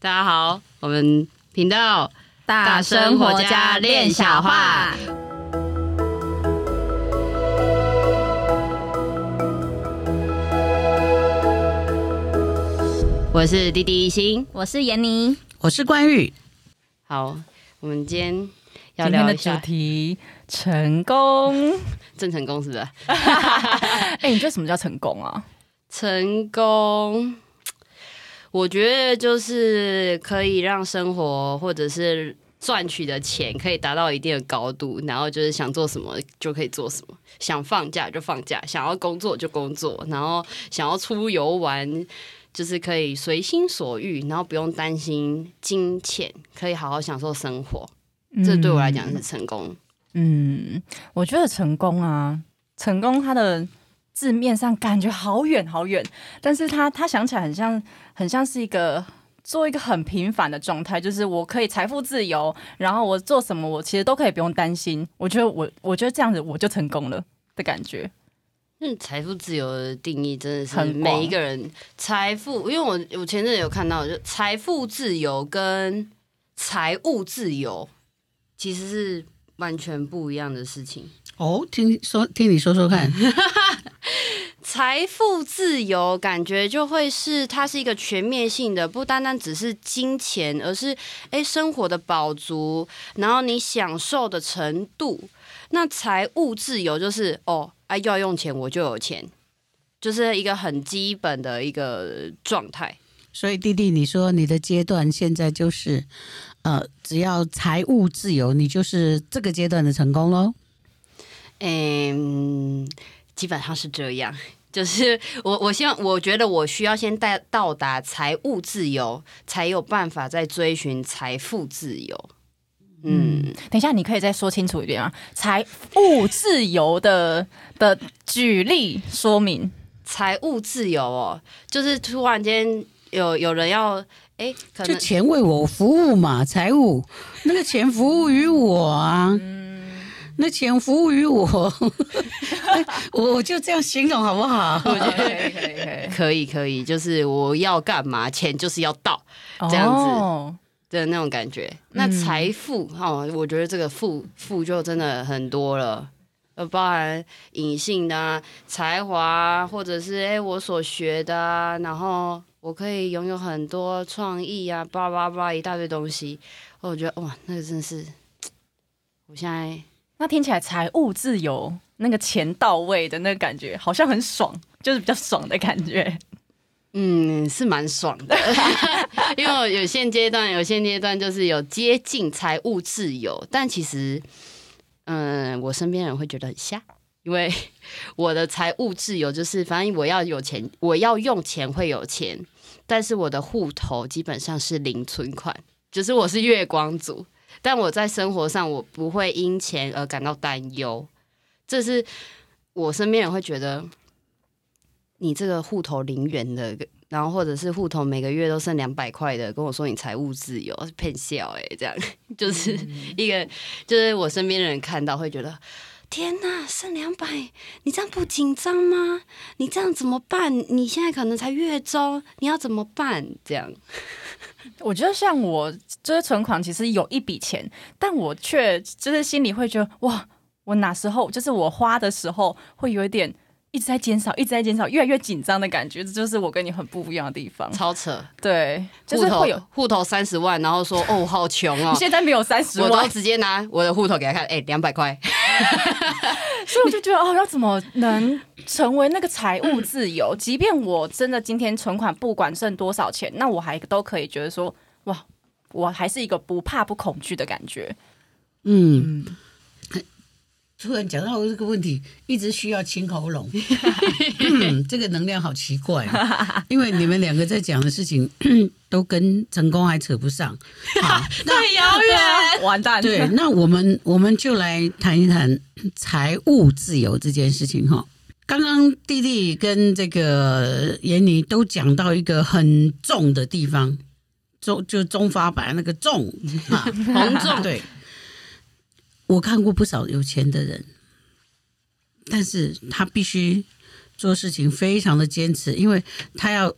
大家好，我们频道大生活家练小话。我是弟弟一心，我是闫妮，我是关玉。好，我们今天要聊一下主题：成功。郑成功是不是？哎、欸，你觉得什么叫成功啊？成功，我觉得就是可以让生活或者是赚取的钱可以达到一定的高度，然后就是想做什么就可以做什么，想放假就放假，想要工作就工作，然后想要出游玩。就是可以随心所欲，然后不用担心金钱，可以好好享受生活。嗯、这对我来讲是成功。嗯，我觉得成功啊，成功它的字面上感觉好远好远，但是他他想起来很像很像是一个做一个很平凡的状态，就是我可以财富自由，然后我做什么我其实都可以不用担心。我觉得我我觉得这样子我就成功了的感觉。嗯，财富自由的定义真的是每一个人财富，因为我我前阵有看到，就财富自由跟财务自由其实是完全不一样的事情。哦，听说听你说说看，财富自由感觉就会是它是一个全面性的，不单单只是金钱，而是诶生活的饱足，然后你享受的程度。那财务自由就是哦。哎、啊，要用钱我就有钱，就是一个很基本的一个状态。所以弟弟，你说你的阶段现在就是，呃，只要财务自由，你就是这个阶段的成功喽？嗯，基本上是这样。就是我，我希望，我觉得我需要先带到达财务自由，才有办法再追寻财富自由。嗯，等一下，你可以再说清楚一点啊？财务自由的的举例说明，财务自由哦，就是突然间有有人要，哎，可能就钱为我服务嘛，财务那个钱服务于我啊，嗯，那钱服务于我，我就这样形容好不好？我觉得可以，可以，可以，可以，就是我要干嘛，钱就是要到这样子。哦的那种感觉，那财富哈、嗯哦，我觉得这个富富就真的很多了，呃，包含隐性的啊、才华啊，或者是哎我所学的啊，然后我可以拥有很多创意啊，叭叭叭一大堆东西，我觉得哇，那个真的是，我现在那听起来财务自由，那个钱到位的那个感觉，好像很爽，就是比较爽的感觉。嗯，是蛮爽的，因为有现阶段，有现阶段就是有接近财务自由，但其实，嗯，我身边人会觉得很瞎，因为我的财务自由就是，反正我要有钱，我要用钱会有钱，但是我的户头基本上是零存款，就是我是月光族，但我在生活上我不会因钱而感到担忧，这是我身边人会觉得。你这个户头零元的，然后或者是户头每个月都剩两百块的，跟我说你财务自由，骗笑哎，这样 就是一个，就是我身边的人看到会觉得，天呐，剩两百，你这样不紧张吗？你这样怎么办？你现在可能才月中，你要怎么办？这样，我觉得像我就是存款，其实有一笔钱，但我却就是心里会觉得，哇，我哪时候就是我花的时候会有一点。一直在减少，一直在减少，越来越紧张的感觉，这就是我跟你很不一样的地方。超扯，对，就是会有户头三十万，然后说哦，好穷哦。你现在没有三十万，我都直接拿我的户头给他看，哎，两百块。所以我就觉得哦，要怎么能成为那个财务自由？即便我真的今天存款不管剩多少钱，那我还都可以觉得说，哇，我还是一个不怕不恐惧的感觉。嗯。嗯突然讲到这个问题，一直需要清喉咙、嗯，这个能量好奇怪，因为你们两个在讲的事情都跟成功还扯不上，好，太遥远，完蛋。对，那我们我们就来谈一谈财务自由这件事情哈。刚刚弟弟跟这个闫妮都讲到一个很重的地方，中就中发白那个重啊，很重，对。我看过不少有钱的人，但是他必须做事情非常的坚持，因为他要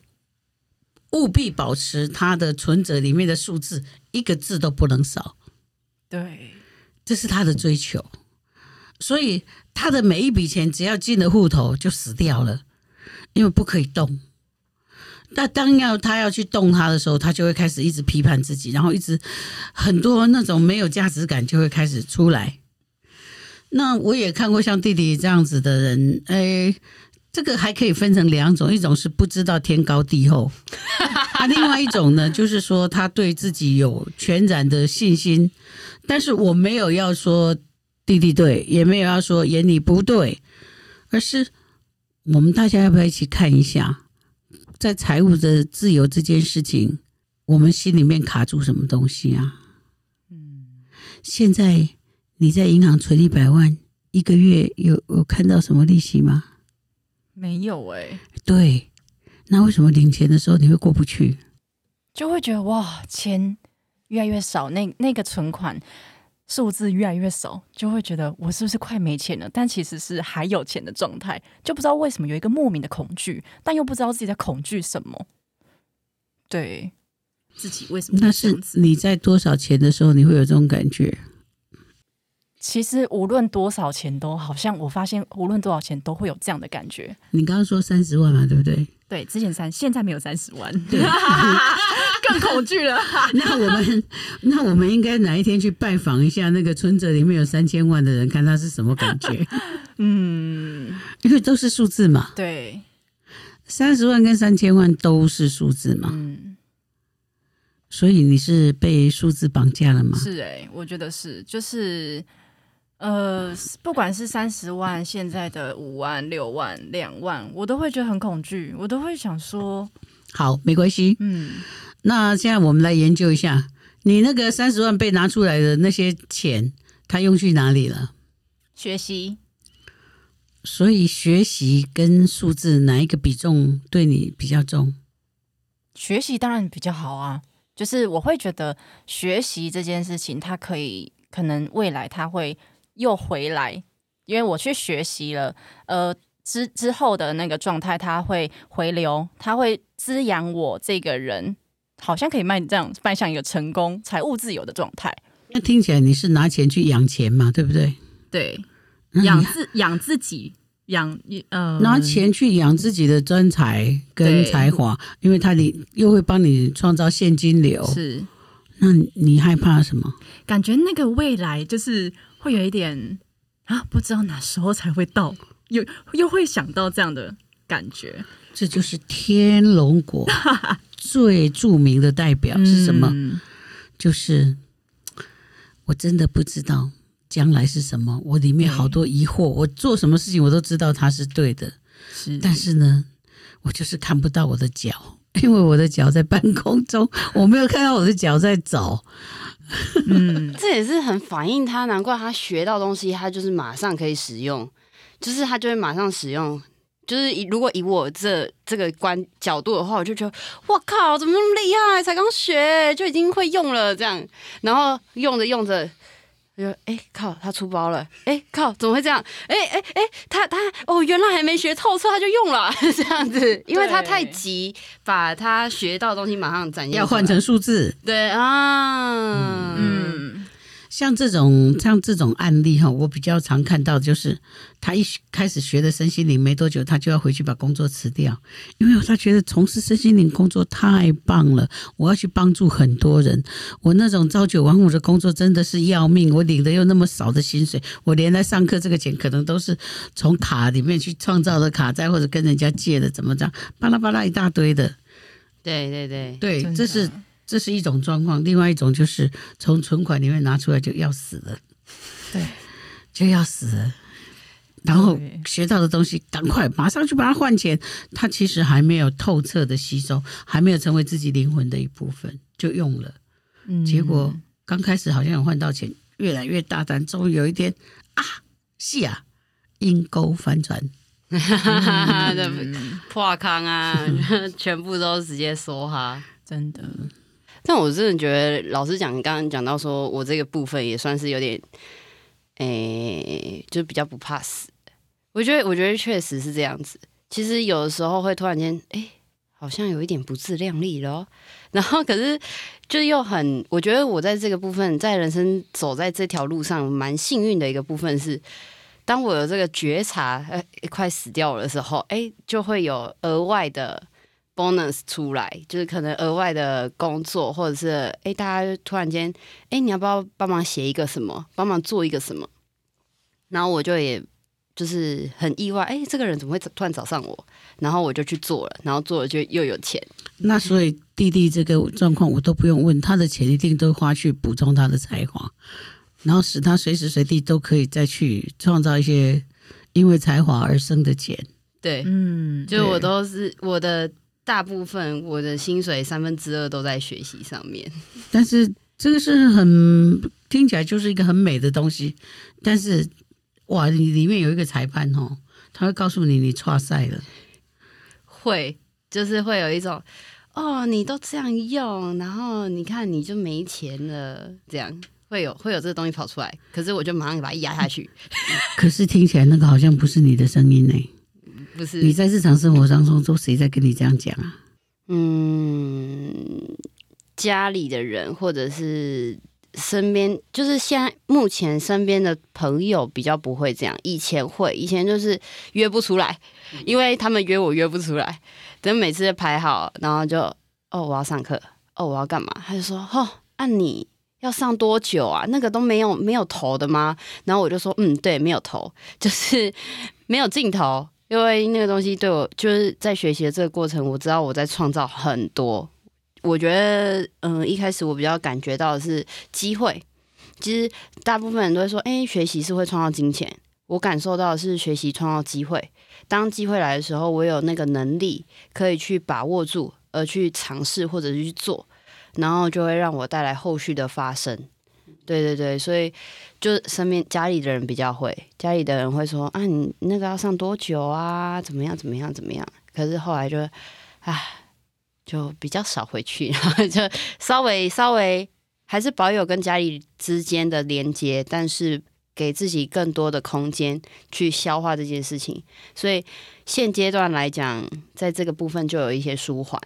务必保持他的存折里面的数字一个字都不能少。对，这是他的追求。所以他的每一笔钱只要进了户头就死掉了，因为不可以动。那当要他要去动他的时候，他就会开始一直批判自己，然后一直很多那种没有价值感就会开始出来。那我也看过像弟弟这样子的人，哎，这个还可以分成两种，一种是不知道天高地厚，啊，另外一种呢，就是说他对自己有全然的信心。但是我没有要说弟弟对，也没有要说眼里不对，而是我们大家要不要一起看一下？在财务的自由这件事情，我们心里面卡住什么东西啊？嗯，现在你在银行存一百万，一个月有有看到什么利息吗？没有哎、欸。对，那为什么领钱的时候你会过不去？就会觉得哇，钱越来越少，那那个存款。数字越来越少，就会觉得我是不是快没钱了？但其实是还有钱的状态，就不知道为什么有一个莫名的恐惧，但又不知道自己在恐惧什么。对，自己为什么？那是你在多少钱的时候，你会有这种感觉？其实无论多少钱，都好像我发现，无论多少钱，都会有这样的感觉。你刚刚说三十万嘛，对不对？对，之前三，现在没有三十万。对。更恐惧了。那我们，那我们应该哪一天去拜访一下那个存折里面有三千万的人，看他是什么感觉？嗯，因为都是数字嘛。对，三十万跟三千万都是数字嘛。嗯，所以你是被数字绑架了吗？是哎、欸，我觉得是，就是呃，不管是三十万，现在的五万、六万、两万，我都会觉得很恐惧，我都会想说，好，没关系，嗯。那现在我们来研究一下，你那个三十万被拿出来的那些钱，他用去哪里了？学习。所以学习跟数字哪一个比重对你比较重？学习当然比较好啊，就是我会觉得学习这件事情，它可以可能未来它会又回来，因为我去学习了，呃，之之后的那个状态，它会回流，它会滋养我这个人。好像可以迈这样迈向一个成功、财务自由的状态。那听起来你是拿钱去养钱嘛，对不对？对，养自养自己，养呃，拿钱去养自己的专才跟才华，因为他你又会帮你创造现金流。是，那你害怕什么？感觉那个未来就是会有一点啊，不知道哪时候才会到，又又会想到这样的感觉。这就是天龙国。最著名的代表是什么？嗯、就是我真的不知道将来是什么，我里面好多疑惑。我做什么事情，我都知道它是对的，是。但是呢，我就是看不到我的脚，因为我的脚在半空中，我没有看到我的脚在走。嗯，这也是很反映他，难怪他学到东西，他就是马上可以使用，就是他就会马上使用。就是以如果以我这这个观角度的话，我就觉得哇靠，怎么那么厉害？才刚学就已经会用了这样，然后用着用着，就哎靠，他出包了，哎靠，怎么会这样？哎哎哎，他他哦，原来还没学透彻他就用了 这样子，因为他太急，把他学到的东西马上展现，要换成数字，对啊，嗯。像这种像这种案例哈，我比较常看到就是，他一开始学的身心灵没多久，他就要回去把工作辞掉，因为他觉得从事身心灵工作太棒了，我要去帮助很多人。我那种朝九晚五的工作真的是要命，我领的又那么少的薪水，我连来上课这个钱可能都是从卡里面去创造的卡债或者跟人家借的，怎么着，巴拉巴拉一大堆的。对对对对，这是。这是一种状况，另外一种就是从存款里面拿出来就要死了，对，就要死了。然后学到的东西，赶快马上去把它换钱，他其实还没有透彻的吸收，还没有成为自己灵魂的一部分，就用了。嗯，结果刚开始好像有换到钱，越来越大胆，终于有一天啊，是啊，阴沟翻转，破康啊，全部都直接说哈，真的。但我真的觉得，老实讲，刚刚讲到说我这个部分也算是有点，诶、就比较不怕死。我觉得，我觉得确实是这样子。其实有的时候会突然间，诶、好像有一点不自量力了。然后可是就又很，我觉得我在这个部分，在人生走在这条路上，蛮幸运的一个部分是，当我有这个觉察，哎，快死掉了的时候，哎，就会有额外的 bonus 出来，就是可能额外的工作，或者是哎，大家突然间，哎，你要不要帮忙写一个什么，帮忙做一个什么？然后我就也。就是很意外，哎，这个人怎么会突然找上我？然后我就去做了，然后做了就又有钱。那所以弟弟这个状况我都不用问，他的钱一定都花去补充他的才华，然后使他随时随地都可以再去创造一些因为才华而生的钱。对，嗯，就我都是我的大部分我的薪水三分之二都在学习上面。但是这个是很听起来就是一个很美的东西，但是。哇，你里面有一个裁判哦，他会告诉你你错赛了，会就是会有一种哦，你都这样用，然后你看你就没钱了，这样会有会有这个东西跑出来，可是我就马上把它压下去。可是听起来那个好像不是你的声音呢？不是？你在日常生活当中都谁在跟你这样讲啊？嗯，家里的人或者是。身边就是现在目前身边的朋友比较不会这样，以前会，以前就是约不出来，因为他们约我约不出来，等每次排好，然后就哦我要上课，哦我要干嘛，他就说哦，那、啊、你要上多久啊？那个都没有没有头的吗？然后我就说嗯对，没有头，就是没有镜头，因为那个东西对我就是在学习的这个过程，我知道我在创造很多。我觉得，嗯，一开始我比较感觉到的是机会。其实大部分人都会说，哎，学习是会创造金钱。我感受到的是学习创造机会。当机会来的时候，我有那个能力可以去把握住，而去尝试或者去做，然后就会让我带来后续的发生。对对对，所以就身边家里的人比较会，家里的人会说，啊，你那个要上多久啊？怎么样？怎么样？怎么样？可是后来就，唉。就比较少回去，然后就稍微稍微还是保有跟家里之间的连接，但是给自己更多的空间去消化这件事情。所以现阶段来讲，在这个部分就有一些舒缓，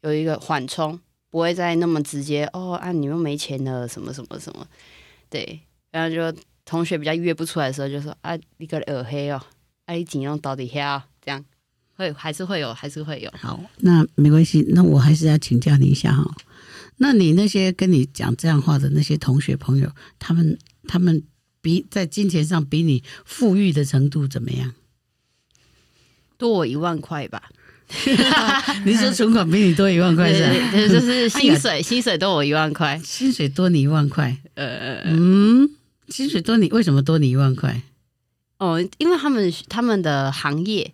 有一个缓冲，不会再那么直接哦。啊，你又没钱了，什么什么什么，对。然后就同学比较约不出来的时候，就说啊，你个耳黑哦，啊，你钱用到底下这样。会还是会有，还是会有。好，那没关系，那我还是要请教你一下哈。那你那些跟你讲这样话的那些同学朋友，他们他们比在金钱上比你富裕的程度怎么样？多我一万块吧。你说存款比你多一万块是吧？对，就是 薪水，薪水多我一万块，薪水多你一万块。呃嗯，薪水多你为什么多你一万块？哦，因为他们他们的行业。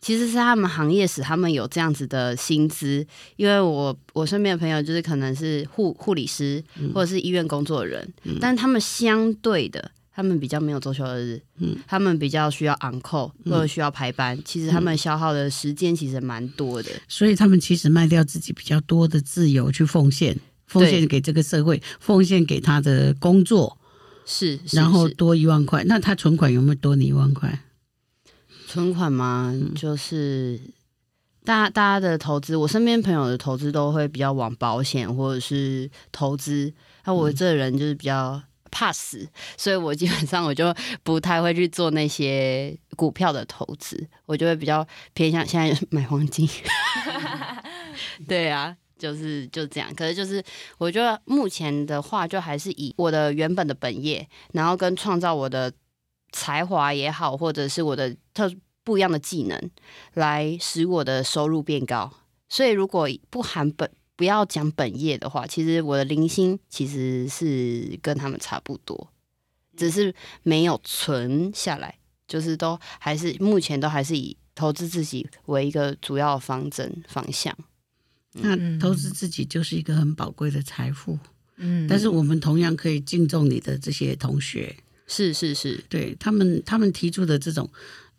其实是他们行业使他们有这样子的薪资，因为我我身边的朋友就是可能是护护理师或者是医院工作人，嗯、但他们相对的，他们比较没有周休二日，嗯、他们比较需要 on call 或者需要排班，嗯、其实他们消耗的时间其实蛮多的，所以他们其实卖掉自己比较多的自由去奉献，奉献给这个社会，奉献给他的工作，是，是然后多一万块，那他存款有没有多你一万块？存款嘛，就是大家大家的投资，我身边朋友的投资都会比较往保险或者是投资。那我这人就是比较怕死，所以我基本上我就不太会去做那些股票的投资，我就会比较偏向现在买黄金。对啊，就是就这样。可是就是我觉得目前的话，就还是以我的原本的本业，然后跟创造我的。才华也好，或者是我的特不一样的技能，来使我的收入变高。所以，如果不含本，不要讲本业的话，其实我的零星其实是跟他们差不多，只是没有存下来，就是都还是目前都还是以投资自己为一个主要方针方向。那投资自己就是一个很宝贵的财富，嗯，但是我们同样可以敬重你的这些同学。是是是，对他们，他们提出的这种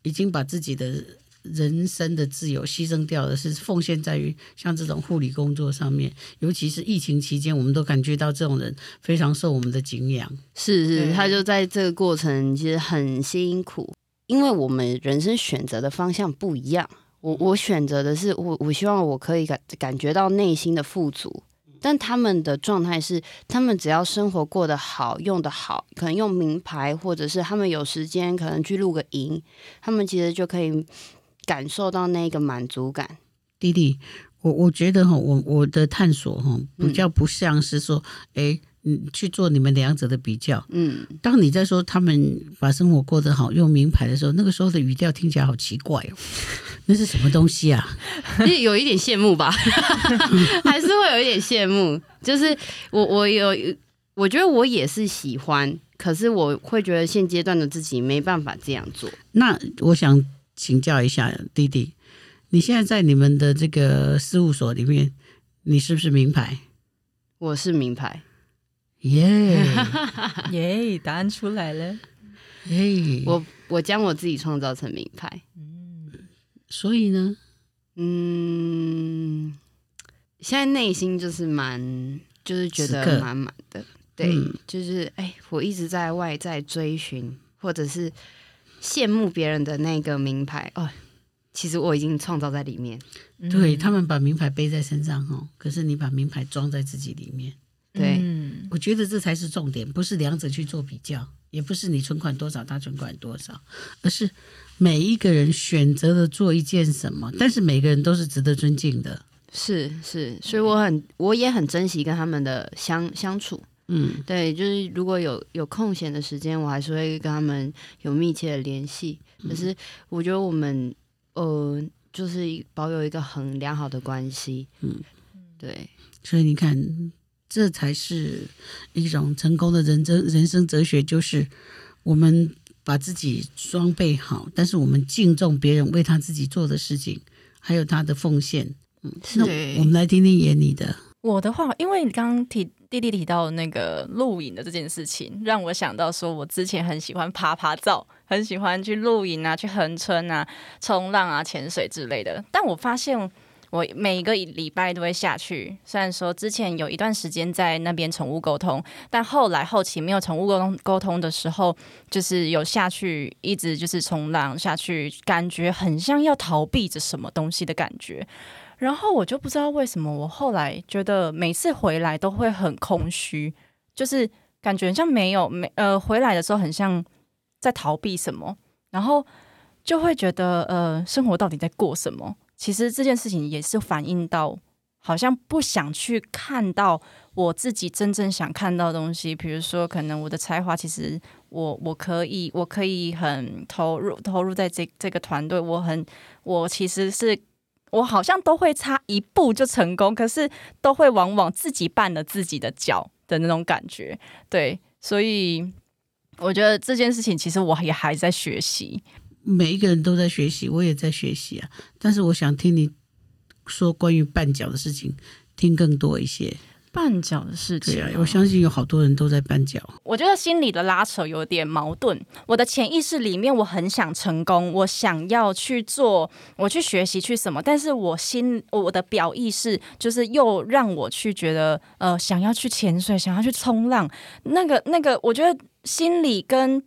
已经把自己的人生的自由牺牲掉的，是奉献在于像这种护理工作上面，尤其是疫情期间，我们都感觉到这种人非常受我们的敬仰。是是，他就在这个过程其实很辛苦，因为我们人生选择的方向不一样，我我选择的是我我希望我可以感感觉到内心的富足。但他们的状态是，他们只要生活过得好，用得好，可能用名牌，或者是他们有时间，可能去露个营，他们其实就可以感受到那个满足感。弟弟，我我觉得哈，我我的探索哈，比较不像是说，哎、嗯。嗯，去做你们两者的比较。嗯，当你在说他们把生活过得好，用名牌的时候，那个时候的语调听起来好奇怪哦。那是什么东西啊？有一点羡慕吧，还是会有一点羡慕。就是我，我有，我觉得我也是喜欢，可是我会觉得现阶段的自己没办法这样做。那我想请教一下弟弟，你现在在你们的这个事务所里面，你是不是名牌？我是名牌。耶 耶！答案出来了。耶！我我将我自己创造成名牌。嗯，所以呢，嗯，现在内心就是蛮，就是觉得满满的。对，嗯、就是哎，我一直在外在追寻，或者是羡慕别人的那个名牌哦。其实我已经创造在里面。对，他们把名牌背在身上哦，可是你把名牌装在自己里面。对。嗯我觉得这才是重点，不是两者去做比较，也不是你存款多少，他存款多少，而是每一个人选择了做一件什么，但是每个人都是值得尊敬的。是是，所以我很我也很珍惜跟他们的相相处。嗯，对，就是如果有有空闲的时间，我还是会跟他们有密切的联系。可是我觉得我们呃，就是保有一个很良好的关系。嗯，对，所以你看。这才是一种成功的人生人生哲学，就是我们把自己装备好，但是我们敬重别人为他自己做的事情，还有他的奉献。嗯，那我们来听听妍妮的。我的话，因为你刚刚提弟弟提到那个露营的这件事情，让我想到说，我之前很喜欢爬爬照，很喜欢去露营啊，去横村啊，冲浪啊，潜水之类的。但我发现。我每一个礼拜都会下去，虽然说之前有一段时间在那边宠物沟通，但后来后期没有宠物沟通沟通的时候，就是有下去，一直就是冲浪下去，感觉很像要逃避着什么东西的感觉。然后我就不知道为什么，我后来觉得每次回来都会很空虚，就是感觉像没有没呃回来的时候很像在逃避什么，然后就会觉得呃生活到底在过什么？其实这件事情也是反映到，好像不想去看到我自己真正想看到的东西。比如说，可能我的才华，其实我我可以，我可以很投入投入在这这个团队。我很，我其实是我好像都会差一步就成功，可是都会往往自己绊了自己的脚的那种感觉。对，所以我觉得这件事情其实我也还在学习。每一个人都在学习，我也在学习啊。但是我想听你说关于绊脚的事情，听更多一些。绊脚的事情，对啊，我相信有好多人都在绊脚。我觉得心里的拉扯有点矛盾。我的潜意识里面，我很想成功，我想要去做，我去学习去什么。但是我心我的表意识就是又让我去觉得，呃，想要去潜水，想要去冲浪。那个那个，我觉得心理跟。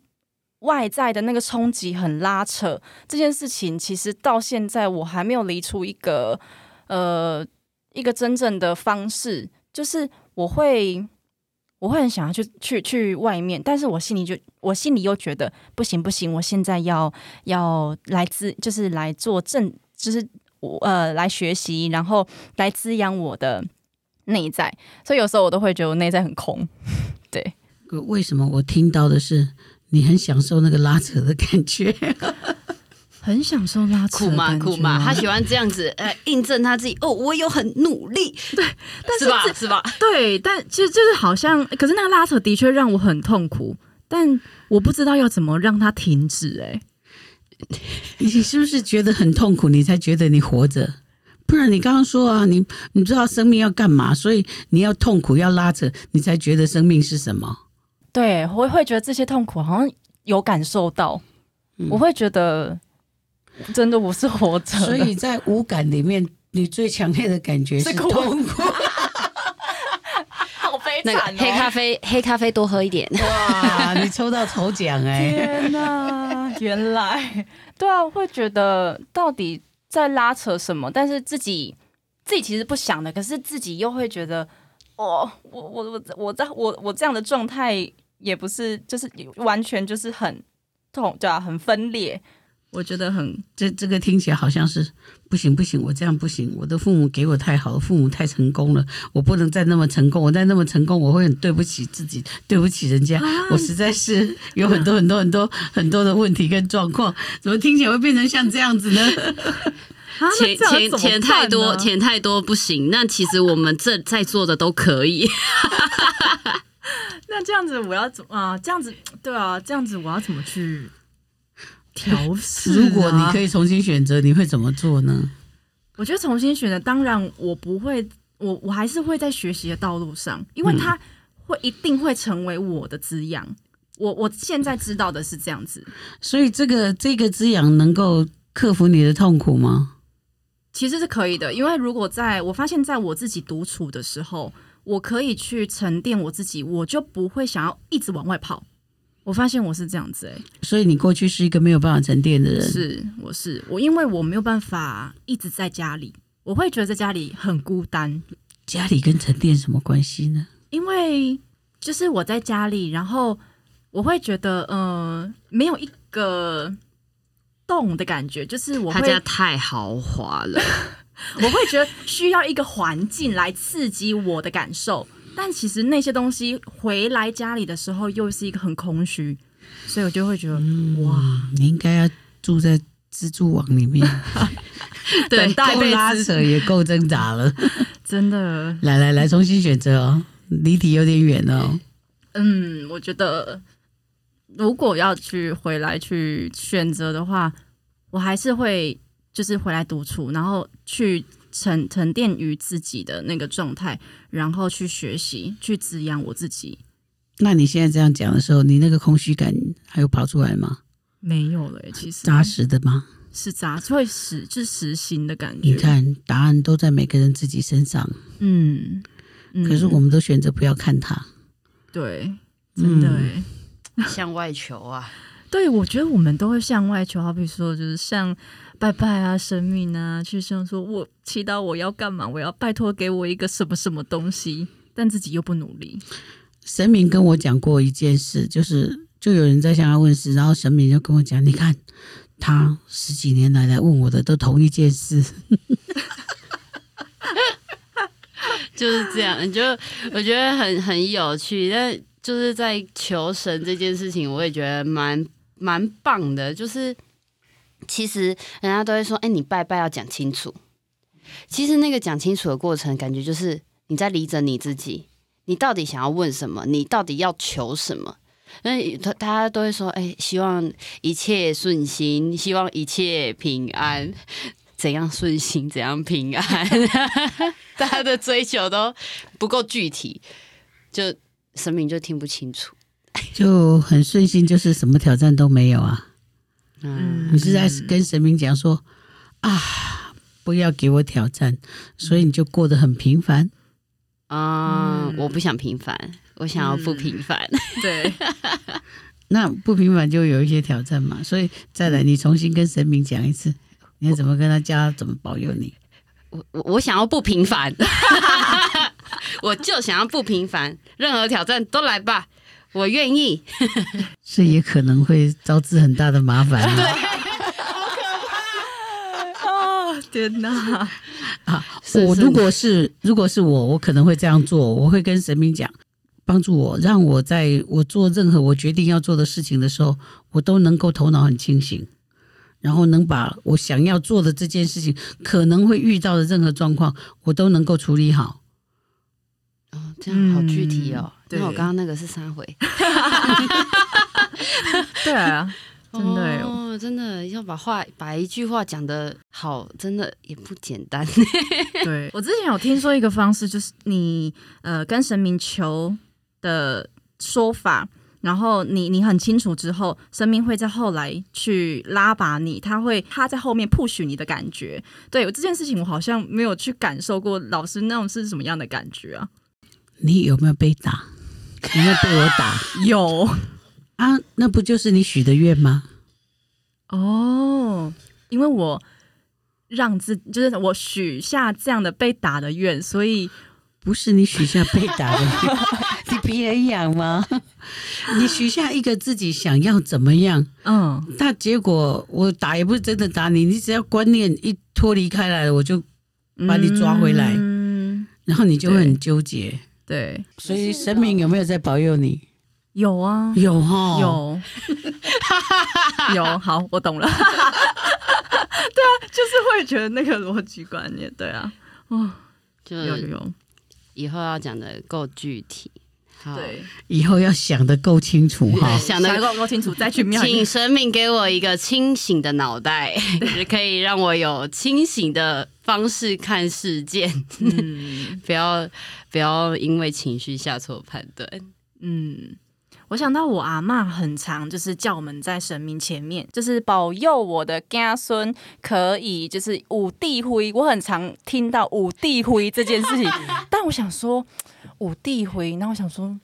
外在的那个冲击很拉扯，这件事情其实到现在我还没有离出一个呃一个真正的方式，就是我会我会很想要去去去外面，但是我心里就我心里又觉得不行不行，我现在要要来滋就是来做正就是呃来学习，然后来滋养我的内在，所以有时候我都会觉得我内在很空，对。为什么我听到的是？你很享受那个拉扯的感觉，很享受拉扯苦嘛苦嘛，他喜欢这样子，呃，印证他自己哦，我有很努力，对，但是，是吧？是吧？对，但其实就是好像，可是那个拉扯的确让我很痛苦，但我不知道要怎么让它停止。哎，你是不是觉得很痛苦，你才觉得你活着？不然你刚刚说啊，你你知道生命要干嘛，所以你要痛苦要拉扯，你才觉得生命是什么？对，我会觉得这些痛苦好像有感受到，嗯、我会觉得 真的我是活着。所以在五感里面，你最强烈的感觉是痛苦，好悲惨、哦。黑咖啡，黑咖啡多喝一点。哇，你抽到头奖哎！天哪，原来对啊，我会觉得到底在拉扯什么，但是自己自己其实不想的，可是自己又会觉得，哦，我我我我在我我这样的状态也不是，就是完全就是很痛，对啊，很分裂。我觉得很，这这个听起来好像是不行不行，我这样不行。我的父母给我太好了，父母太成功了，我不能再那么成功。我再那么成功，我会很对不起自己，对不起人家。啊、我实在是有很多很多很多很多的问题跟状况，怎么听起来会变成像这样子呢？啊、钱钱钱太多，钱太多不行。那其实我们这在座的都可以。那这样子我要怎么啊？这样子对啊，这样子我要怎么去？调试、啊。如果你可以重新选择，你会怎么做呢？我觉得重新选择，当然我不会，我我还是会在学习的道路上，因为它会一定会成为我的滋养。我我现在知道的是这样子，所以这个这个滋养能够克服你的痛苦吗？其实是可以的，因为如果在我发现在我自己独处的时候，我可以去沉淀我自己，我就不会想要一直往外跑。我发现我是这样子哎、欸，所以你过去是一个没有办法沉淀的人。是，我是我，因为我没有办法一直在家里，我会觉得在家里很孤单。家里跟沉淀什么关系呢？因为就是我在家里，然后我会觉得，嗯、呃，没有一个动的感觉，就是我他家太豪华了，我会觉得需要一个环境来刺激我的感受。但其实那些东西回来家里的时候，又是一个很空虚，所以我就会觉得，嗯、哇，你应该要住在蜘蛛网里面，对，够拉扯也够挣扎了，真的。来来来，重新选择哦，离题有点远哦。嗯，我觉得如果要去回来去选择的话，我还是会就是回来独处，然后去。沉沉淀于自己的那个状态，然后去学习，去滋养我自己。那你现在这样讲的时候，你那个空虚感还有跑出来吗？没有了，其实扎实的吗？是扎，会实，是实心的感觉。你看，答案都在每个人自己身上。嗯，嗯，可是我们都选择不要看它。对，真的，嗯，向外求啊。对，我觉得我们都会向外求，好比说，就是像。拜拜啊，神明啊，去想说我祈祷我要干嘛？我要拜托给我一个什么什么东西，但自己又不努力。神明跟我讲过一件事，就是就有人在向他问事，然后神明就跟我讲：“你看，他十几年来来问我的都同一件事。”就是这样，就我觉得很很有趣。但就是在求神这件事情，我也觉得蛮蛮棒的，就是。其实人家都会说：“哎，你拜拜要讲清楚。”其实那个讲清楚的过程，感觉就是你在理整你自己，你到底想要问什么？你到底要求什么？那他大家都会说：“哎，希望一切顺心，希望一切平安。”怎样顺心？怎样平安？大家的追求都不够具体，就神明就听不清楚，就很顺心，就是什么挑战都没有啊。嗯，你是在跟神明讲说啊，不要给我挑战，所以你就过得很平凡啊、嗯？我不想平凡，我想要不平凡。嗯、对，那不平凡就有一些挑战嘛。所以再来，你重新跟神明讲一次，你要怎么跟他教，怎么保佑你？我我我想要不平凡，我就想要不平凡，任何挑战都来吧。我愿意，这也可能会招致很大的麻烦。对，好可怕！哦，天哪！啊，我如果是如果是我，我可能会这样做。我会跟神明讲，帮助我，让我在我做任何我决定要做的事情的时候，我都能够头脑很清醒，然后能把我想要做的这件事情可能会遇到的任何状况，我都能够处理好。哦，这样好具体哦。嗯那我刚刚那个是三回，对啊，真的哦，真的要把话把一句话讲得好，真的也不简单。对，我之前有听说一个方式，就是你呃跟神明求的说法，然后你你很清楚之后，神明会在后来去拉拔你，他会他在后面 push 你的感觉。对，这件事情我好像没有去感受过，老师那种是什么样的感觉啊？你有没有被打？有没有被我打？有啊，那不就是你许的愿吗？哦，因为我让自就是我许下这样的被打的愿，所以不是你许下被打的愿，你别人养吗？你许下一个自己想要怎么样？嗯，那结果我打也不是真的打你，你只要观念一脱离开来了，我就把你抓回来，嗯，然后你就会很纠结。对，所以神明有没有在保佑你？有啊，有哈，有，有。好，我懂了。对啊，就是会觉得那个逻辑观念，对啊，哦，就有有。以后要讲的够具体，好，对，以后要想的够清楚哈，想的够够清楚再去庙。请神明给我一个清醒的脑袋，对 可以让我有清醒的方式看事件，嗯，不要不要因为情绪下错判断，嗯。我想到我阿嬷很常，就是叫我们在神明前面，就是保佑我的家孙可以就是五帝灰。我很常听到五帝灰这件事情，但我想说五帝灰，那我想说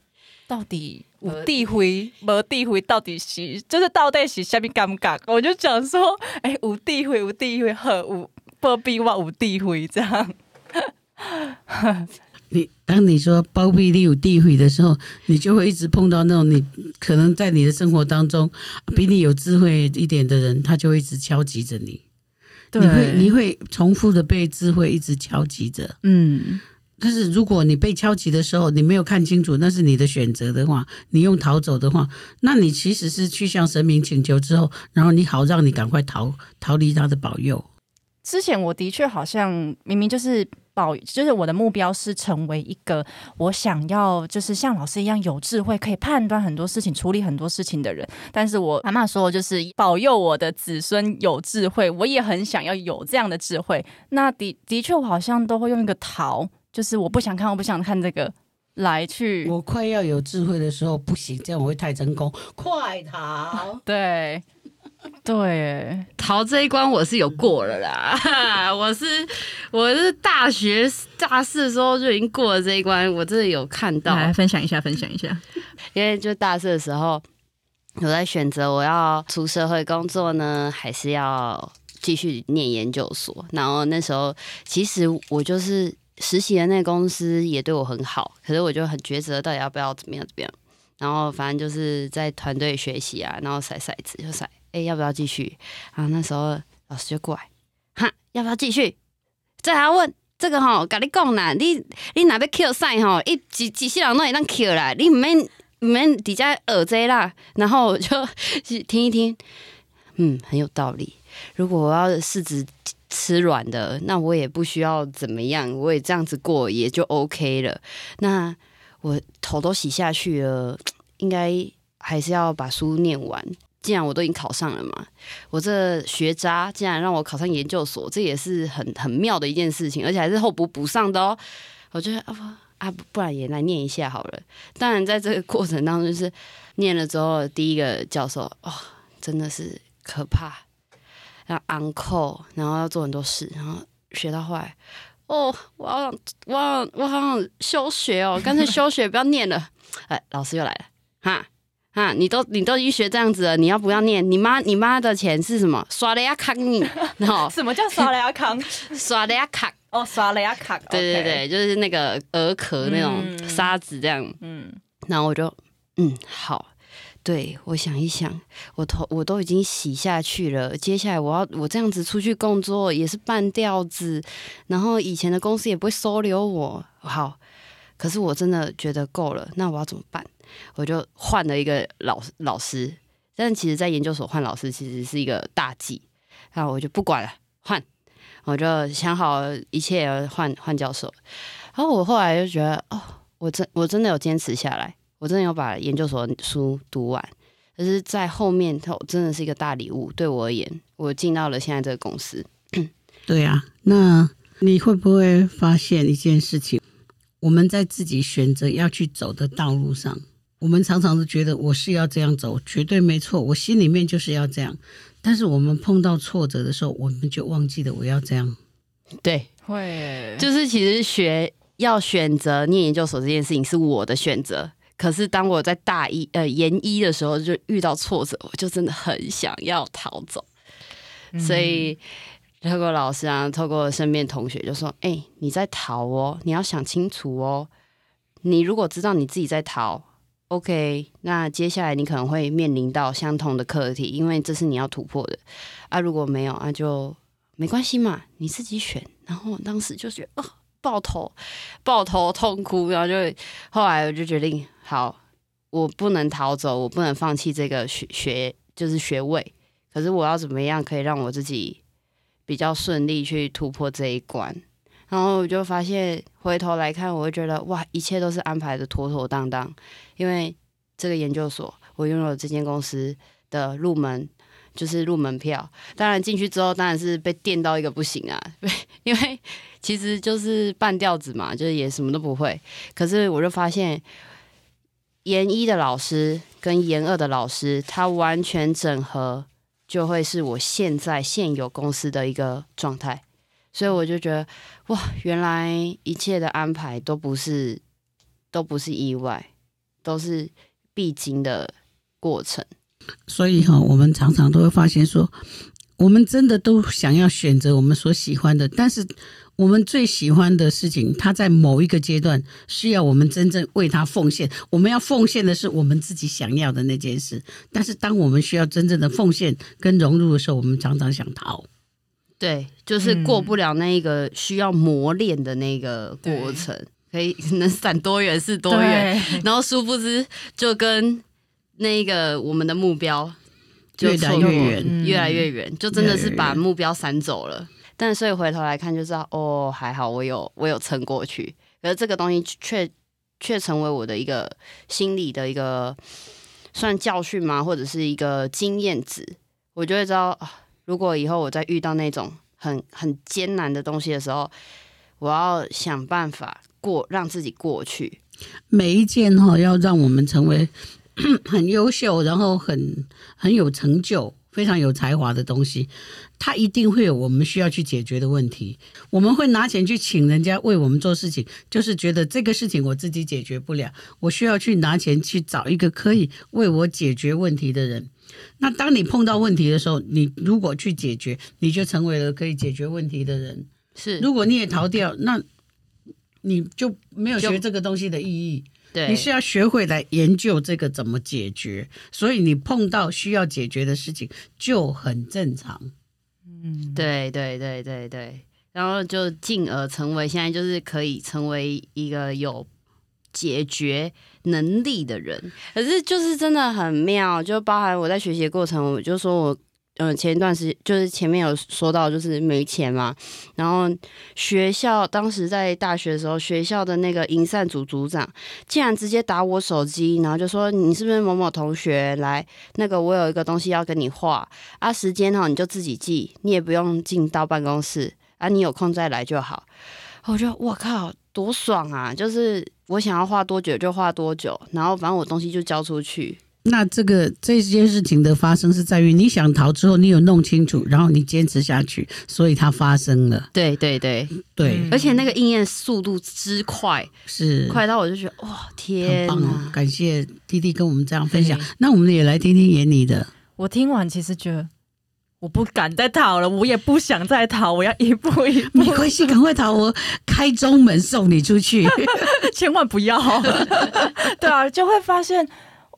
到底五帝灰、没帝灰到底是就是到底是虾米尴尬？我就想说，哎、欸，五帝灰、五帝灰和五波比哇五帝灰这样。你当你说包庇你有地位的时候，你就会一直碰到那种你可能在你的生活当中比你有智慧一点的人，他就会一直敲击着你。对，你会你会重复的被智慧一直敲击着。嗯，但是如果你被敲击的时候，你没有看清楚那是你的选择的话，你用逃走的话，那你其实是去向神明请求之后，然后你好让你赶快逃逃离他的保佑。之前我的确好像明明就是保。就是我的目标是成为一个我想要就是像老师一样有智慧，可以判断很多事情、处理很多事情的人。但是我阿妈说，就是保佑我的子孙有智慧，我也很想要有这样的智慧。那的的确，我好像都会用一个逃，就是我不想看，我不想看这个来去。我快要有智慧的时候，不行，这样我会太成功，快逃。对。对，逃这一关我是有过了啦。我是我是大学大四的时候就已经过了这一关，我真的有看到。来分享一下，分享一下。因为就大四的时候，我在选择我要出社会工作呢，还是要继续念研究所。然后那时候其实我就是实习的那个公司也对我很好，可是我就很抉择到底要不要怎么样怎么样。然后反正就是在团队学习啊，然后甩骰子就甩。哎，要不要继续？然后那时候老师就过来，哈，要不要继续？再来问这个哈，跟你讲啦，你你哪边 Q 赛哈，一几几世人都会当 Q 啦，你唔免唔免底下耳这啦。然后我就 听一听，嗯，很有道理。如果我要柿子吃软的，那我也不需要怎么样，我也这样子过也就 OK 了。那我头都洗下去了，应该还是要把书念完。既然我都已经考上了嘛，我这学渣竟然让我考上研究所，这也是很很妙的一件事情，而且还是候补补上的哦。我觉得啊啊，不然也来念一下好了。当然，在这个过程当中，就是念了之后，第一个教授哦，真的是可怕，要 uncle，然后要做很多事，然后学到后来，哦，我好想，我好想，我好想休学哦，干脆休学，不要念了。哎，老师又来了，哈。哈！你都你都已经学这样子了，你要不要念？你妈你妈的钱是什么？刷了呀卡你，然 后什么叫刷了呀卡？刷了呀卡哦，刷了呀卡。对对对，就是那个鹅壳那种沙子这样。嗯，然后我就嗯好，对我想一想，我头我都已经洗下去了，接下来我要我这样子出去工作也是半吊子，然后以前的公司也不会收留我。好，可是我真的觉得够了，那我要怎么办？我就换了一个老老师，但其实，在研究所换老师其实是一个大忌。那我就不管了，换，我就想好一切换换教授。然后我后来就觉得，哦，我真我真的有坚持下来，我真的有把研究所书读完。可是，在后面，它真的是一个大礼物，对我而言，我进到了现在这个公司。对啊，那你会不会发现一件事情？我们在自己选择要去走的道路上。我们常常都觉得我是要这样走，绝对没错，我心里面就是要这样。但是我们碰到挫折的时候，我们就忘记了我要这样。对，会，就是其实学要选择念研究所这件事情是我的选择。可是当我在大一呃研一的时候，就遇到挫折，我就真的很想要逃走。嗯、所以透过老师啊，透过身边同学就说：“哎、欸，你在逃哦，你要想清楚哦。你如果知道你自己在逃，OK，那接下来你可能会面临到相同的课题，因为这是你要突破的啊。如果没有啊，就没关系嘛，你自己选。然后我当时就觉得，哦，抱头抱头痛哭，然后就后来我就决定，好，我不能逃走，我不能放弃这个学学就是学位。可是我要怎么样可以让我自己？”比较顺利去突破这一关，然后我就发现回头来看，我会觉得哇，一切都是安排的妥妥当当。因为这个研究所，我拥有这间公司的入门，就是入门票。当然进去之后，当然是被电到一个不行啊，因为其实就是半吊子嘛，就是也什么都不会。可是我就发现，研一的老师跟研二的老师，他完全整合。就会是我现在现有公司的一个状态，所以我就觉得哇，原来一切的安排都不是都不是意外，都是必经的过程。所以哈，我们常常都会发现说，我们真的都想要选择我们所喜欢的，但是。我们最喜欢的事情，它在某一个阶段需要我们真正为它奉献。我们要奉献的是我们自己想要的那件事，但是当我们需要真正的奉献跟融入的时候，我们常常想逃。对，就是过不了那一个需要磨练的那个过程，嗯、可以能闪多远是多远，然后殊不知就跟那个我们的目标就越来越远，越来越远，就真的是把目标闪走了。但所以回头来看就知道，哦，还好我有我有撑过去。可是这个东西却却成为我的一个心理的一个算教训吗？或者是一个经验值？我就会知道，如果以后我再遇到那种很很艰难的东西的时候，我要想办法过，让自己过去。每一件哈，要让我们成为 很优秀，然后很很有成就。非常有才华的东西，它一定会有我们需要去解决的问题。我们会拿钱去请人家为我们做事情，就是觉得这个事情我自己解决不了，我需要去拿钱去找一个可以为我解决问题的人。那当你碰到问题的时候，你如果去解决，你就成为了可以解决问题的人。是，如果你也逃掉，那你就没有学这个东西的意义。对，你是要学会来研究这个怎么解决，所以你碰到需要解决的事情就很正常。嗯，对对对对对，然后就进而成为现在就是可以成为一个有解决能力的人。可是就是真的很妙，就包含我在学习的过程，我就说我。嗯，前一段时间就是前面有说到，就是没钱嘛。然后学校当时在大学的时候，学校的那个营缮组组长竟然直接打我手机，然后就说：“你是不是某某同学？来，那个我有一个东西要跟你画啊，时间哈你就自己记，你也不用进到办公室啊，你有空再来就好。”我觉得我靠，多爽啊！就是我想要画多久就画多久，然后反正我东西就交出去。那这个这件事情的发生是在于你想逃之后，你有弄清楚，然后你坚持下去，所以它发生了。对对对对，而且那个应验速度之快，是快到我就觉得哇天，很棒哦！感谢弟弟跟我们这样分享。那我们也来听听妍妮的。我听完其实觉得我不敢再逃了，我也不想再逃，我要一步一步。没关系，赶快逃！我开中门送你出去，千万不要。对啊，就会发现。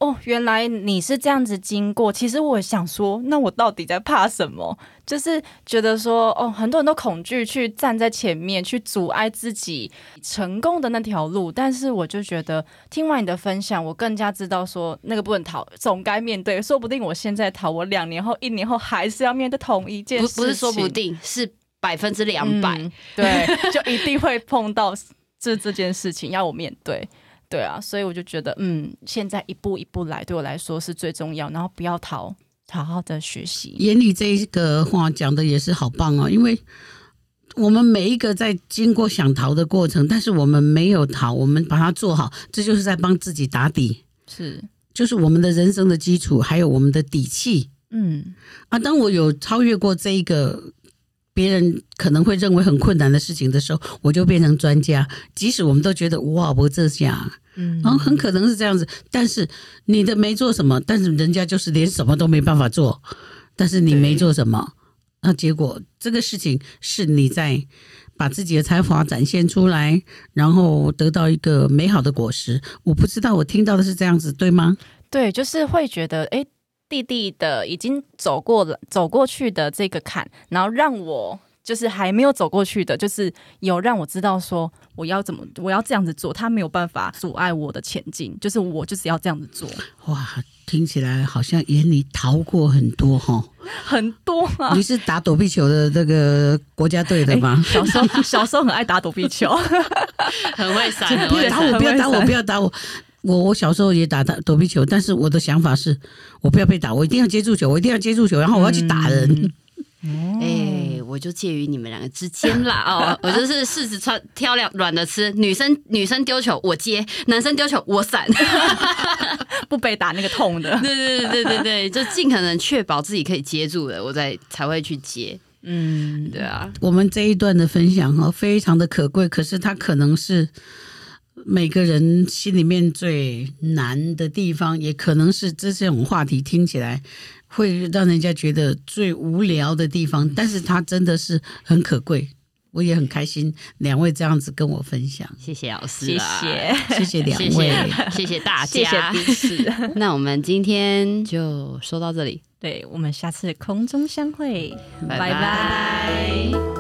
哦，原来你是这样子经过。其实我想说，那我到底在怕什么？就是觉得说，哦，很多人都恐惧去站在前面，去阻碍自己成功的那条路。但是我就觉得，听完你的分享，我更加知道说，那个不能逃，总该面对。说不定我现在逃，我两年后、一年后还是要面对同一件事。不，不是说不定，是百分之两百。对，就一定会碰到这这件事情，要我面对。对啊，所以我就觉得，嗯，现在一步一步来，对我来说是最重要。然后不要逃，好好的学习。眼里这一个话讲的也是好棒哦，因为我们每一个在经过想逃的过程，但是我们没有逃，我们把它做好，这就是在帮自己打底，是，就是我们的人生的基础，还有我们的底气。嗯，啊，当我有超越过这一个。别人可能会认为很困难的事情的时候，我就变成专家。即使我们都觉得哇，不这下，嗯，然后很可能是这样子。但是你的没做什么，但是人家就是连什么都没办法做。但是你没做什么，那结果这个事情是你在把自己的才华展现出来，然后得到一个美好的果实。我不知道我听到的是这样子，对吗？对，就是会觉得，哎，弟弟的已经走过了走过去的这个坎，然后让我。就是还没有走过去的，就是有让我知道说我要怎么，我要这样子做，他没有办法阻碍我的前进，就是我就是要这样子做。哇，听起来好像眼里逃过很多哈，很多啊！你是打躲避球的这个国家队的吗？小时候小时候很爱打躲避球，很会闪，不要打我，不要打我，不要打我。我我小时候也打打躲避球，但是我的想法是我不要被打，我一定要接住球，我一定要接住球，然后我要去打人。嗯 哎、欸，我就介于你们两个之间啦哦，我就是柿子穿挑两软的吃，女生女生丢球我接，男生丢球我闪，不被打那个痛的。对对对对对对，就尽可能确保自己可以接住的，我再才会去接。嗯，对啊，我们这一段的分享哈，非常的可贵，可是它可能是每个人心里面最难的地方，也可能是这种话题听起来。会让人家觉得最无聊的地方，但是它真的是很可贵，我也很开心，两位这样子跟我分享，谢谢老师，谢谢，谢谢两位，谢谢大家，谢谢 那我们今天就说到这里，对，我们下次空中相会，拜拜。拜拜。